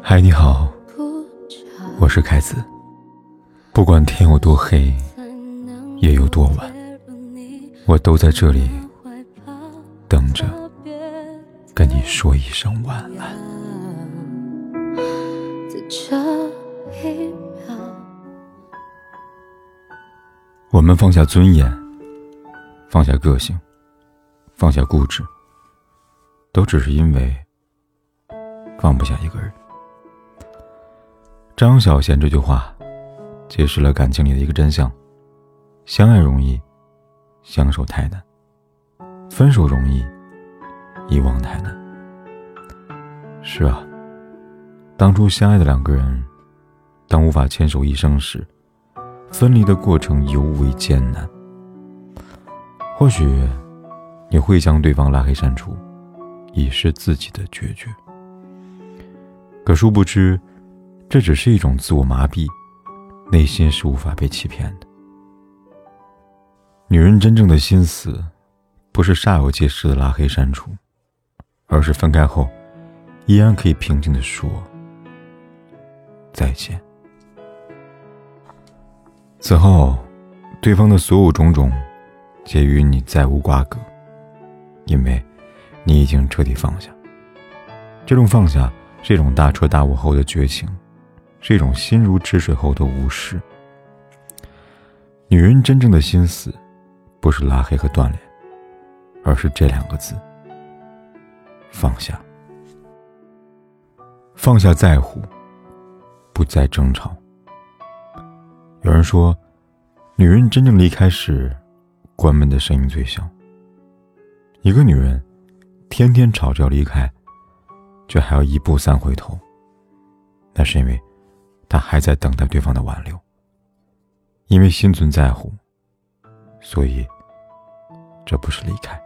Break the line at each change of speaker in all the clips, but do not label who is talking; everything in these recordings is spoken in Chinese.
嗨，你好，我是凯子。不管天有多黑，夜有多晚，我都在这里等着跟你说一声晚安。我们放下尊严，放下个性，放下固执，都只是因为放不下一个人。张小娴这句话，揭示了感情里的一个真相：相爱容易，相守太难；分手容易，遗忘太难。是啊，当初相爱的两个人，当无法牵手一生时。分离的过程尤为艰难。或许你会将对方拉黑删除，以示自己的决绝。可殊不知，这只是一种自我麻痹，内心是无法被欺骗的。女人真正的心思，不是煞有介事的拉黑删除，而是分开后，依然可以平静的说再见。此后，对方的所有种种，皆与你再无瓜葛，因为，你已经彻底放下。这种放下是一种大彻大悟后的绝情，是一种心如止水后的无视。女人真正的心思，不是拉黑和断联，而是这两个字：放下。放下在乎，不再争吵。有人说，女人真正离开时，关门的声音最小。一个女人天天吵着要离开，却还要一步三回头，那是因为他还在等待对方的挽留。因为心存在乎，所以这不是离开，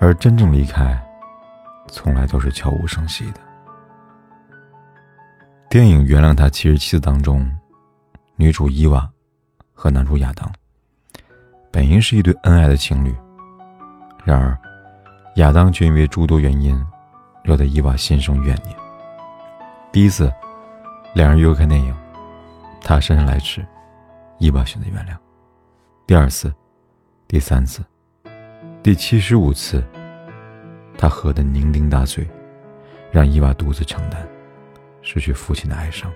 而真正离开，从来都是悄无声息的。电影《原谅他七十七次》当中。女主伊娃和男主亚当本应是一对恩爱的情侣，然而亚当却因为诸多原因惹得伊娃心生怨念。第一次，两人约看电影，他姗姗来迟，伊娃选择原谅；第二次、第三次、第七十五次，他喝得酩酊大醉，让伊娃独自承担失去父亲的哀伤。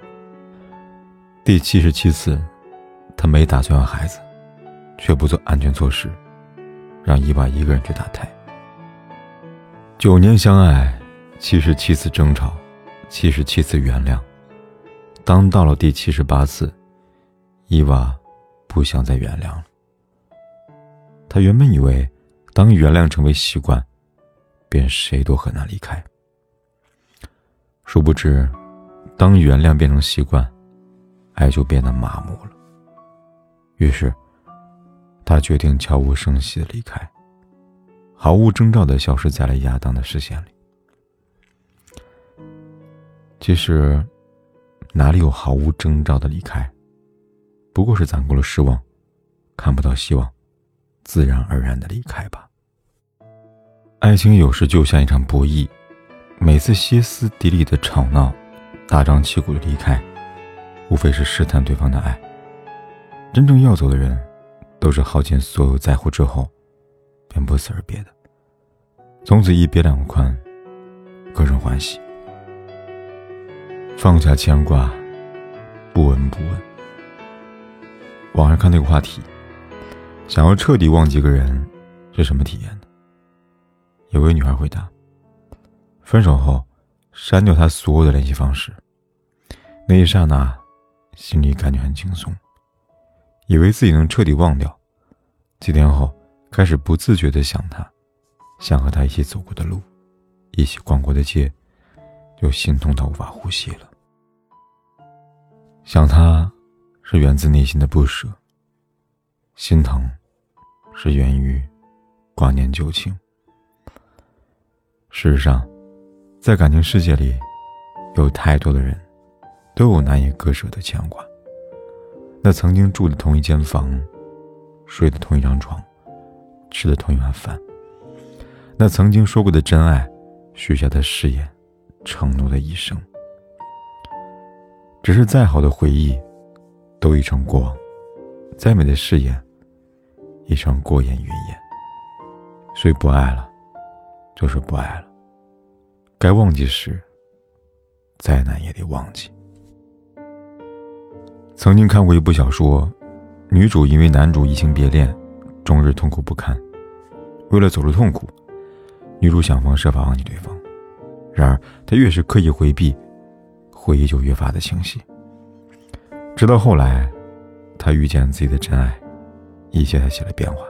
第七十七次，他没打算要孩子，却不做安全措施，让伊娃一个人去打胎。九年相爱，七十七次争吵，七十七次原谅。当到了第七十八次，伊娃不想再原谅了。他原本以为，当原谅成为习惯，便谁都很难离开。殊不知，当原谅变成习惯。爱就变得麻木了。于是，他决定悄无声息的离开，毫无征兆的消失在了亚当的视线里。其实，哪里有毫无征兆的离开？不过是攒够了失望，看不到希望，自然而然的离开吧。爱情有时就像一场博弈，每次歇斯底里的吵闹，大张旗鼓的离开。无非是试探对方的爱。真正要走的人，都是耗尽所有在乎之后，便不辞而别的。从此一别两宽，各生欢喜。放下牵挂，不闻不问。网上看那个话题，想要彻底忘记一个人，是什么体验呢？有位女孩回答：分手后，删掉他所有的联系方式。那一刹那。心里感觉很轻松，以为自己能彻底忘掉。几天后，开始不自觉的想他，想和他一起走过的路，一起逛过的街，又心痛到无法呼吸了。想他，是源自内心的不舍；心疼，是源于挂念旧情。事实上，在感情世界里，有太多的人。都有难以割舍的牵挂。那曾经住的同一间房，睡的同一张床，吃的同一碗饭，那曾经说过的真爱，许下的誓言、承诺的一生。只是再好的回忆，都已成过往；再美的誓言，已成过眼云烟。所以不爱了，就是不爱了。该忘记时，再难也得忘记。曾经看过一部小说，女主因为男主移情别恋，终日痛苦不堪。为了走出痛苦，女主想方设法忘记对方。然而，她越是刻意回避，回忆就越发的清晰。直到后来，她遇见自己的真爱，一切才起了变化。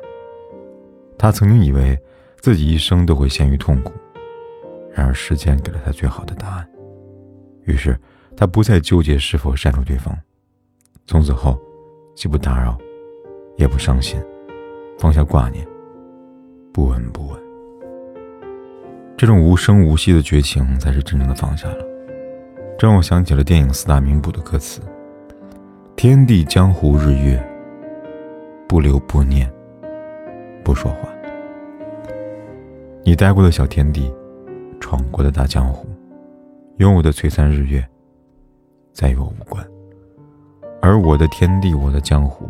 她曾经以为自己一生都会陷于痛苦，然而时间给了她最好的答案。于是，她不再纠结是否删除对方。从此后，既不打扰，也不伤心，放下挂念。不闻不问，这种无声无息的绝情，才是真正的放下了。这让我想起了电影四大名捕的歌词：“天地江湖日月，不留不念，不说话。”你待过的小天地，闯过的大江湖，拥有的璀璨日月，再与我无关；而我的天地，我的江湖，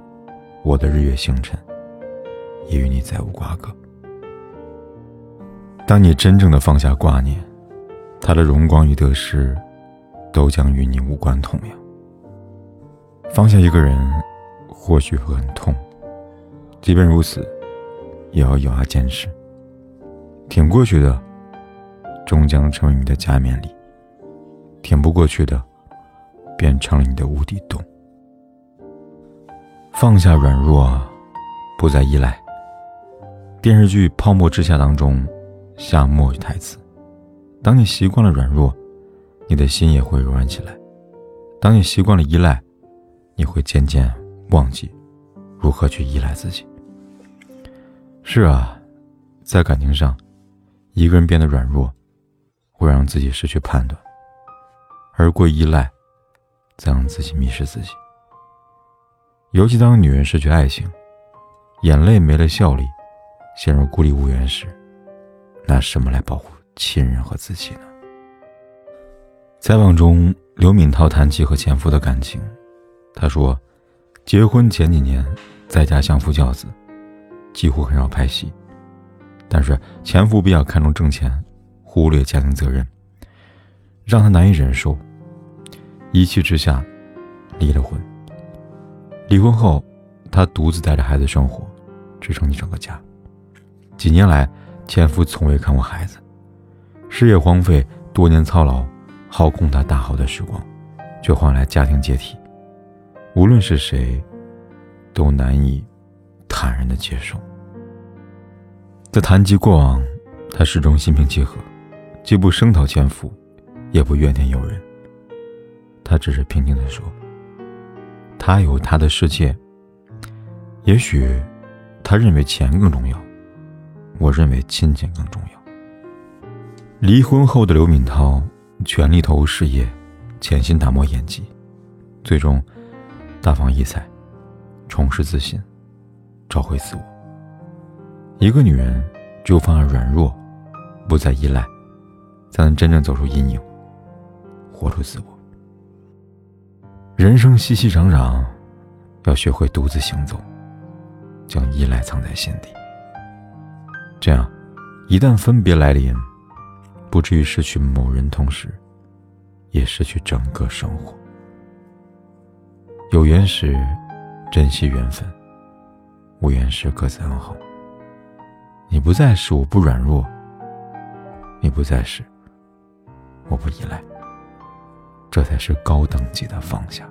我的日月星辰，也与你再无瓜葛。当你真正的放下挂念，他的荣光与得失，都将与你无关痛痒。放下一个人，或许会很痛，即便如此，也要咬牙坚持。挺过去的，终将成为你的加冕礼；挺不过去的，变成了你的无底洞。放下软弱，不再依赖。电视剧《泡沫之夏》当中。夏末台词：当你习惯了软弱，你的心也会柔软起来；当你习惯了依赖，你会渐渐忘记如何去依赖自己。是啊，在感情上，一个人变得软弱，会让自己失去判断；而过依赖，再让自己迷失自己。尤其当女人失去爱情，眼泪没了效力，陷入孤立无援时。拿什么来保护亲人和自己呢？采访中，刘敏涛谈起和前夫的感情，他说：“结婚前几年在家相夫教子，几乎很少拍戏。但是前夫比较看重挣钱，忽略家庭责任，让他难以忍受。一气之下，离了婚。离婚后，他独自带着孩子生活，支撑起整个家。几年来。”前夫从未看过孩子，事业荒废，多年操劳，耗空他大好的时光，却换来家庭解体。无论是谁，都难以坦然的接受。在谈及过往，他始终心平气和，既不声讨前夫，也不怨天尤人。他只是平静的说：“他有他的世界，也许他认为钱更重要。”我认为亲情更重要。离婚后的刘敏涛全力投入事业，潜心打磨演技，最终大放异彩，重拾自信，找回自我。一个女人只有放下软弱，不再依赖，才能真正走出阴影，活出自我。人生熙熙攘攘，要学会独自行走，将依赖藏在心底。这样，一旦分别来临，不至于失去某人，同时，也失去整个生活。有缘时，珍惜缘分；无缘时，各自安好。你不再是，我不软弱；你不再是，我不依赖。这才是高等级的放下。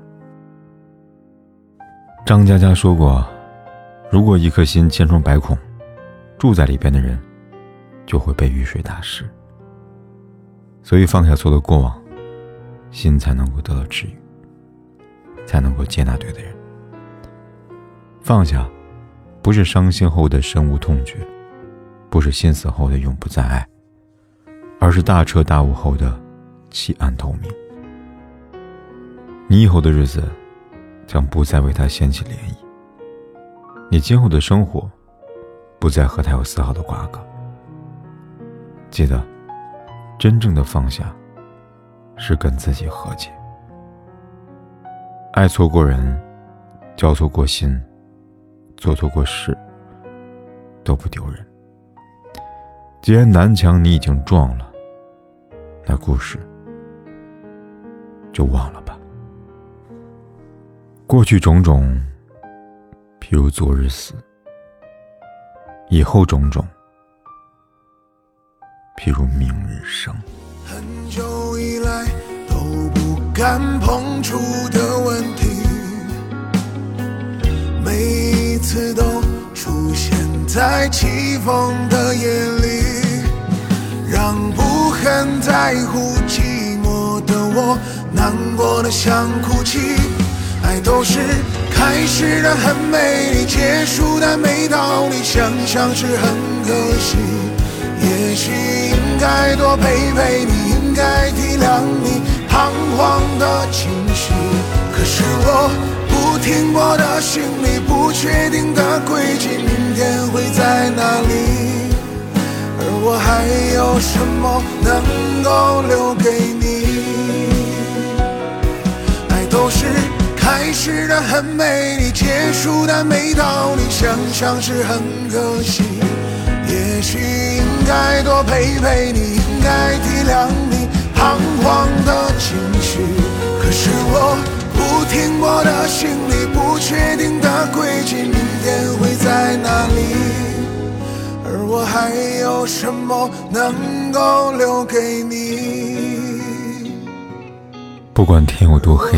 张嘉佳说过：“如果一颗心千疮百孔。”住在里边的人，就会被雨水打湿。所以放下所有的过往，心才能够得到治愈，才能够接纳对的人。放下，不是伤心后的深恶痛绝，不是心死后的永不再爱，而是大彻大悟后的弃暗投明。你以后的日子，将不再为他掀起涟漪。你今后的生活。不再和他有丝毫的瓜葛。记得，真正的放下，是跟自己和解。爱错过人，交错过心，做错过事，都不丢人。既然南墙你已经撞了，那故事就忘了吧。过去种种，譬如昨日死；以后种种，譬如明日生。
很久以来都不敢碰触的问题，每一次都出现在起风的夜里，让不很在乎寂寞的我难过的想哭泣。爱都是开始的很美丽，结束的没道理，想想是很可惜。也许应该多陪陪你，应该体谅你彷徨的情绪。可是我不停泊的心里，不确定的轨迹，明天会在哪里？而我还有什么能够留给你？爱都是开始的很美丽，结束的没道理，想想是很可惜。也许应该多陪陪你，应该体谅你彷徨的情绪。可是我不停泊的心里，不确定的轨迹，明天会在哪里？而我还有什么能够留给你？
不管天有多黑，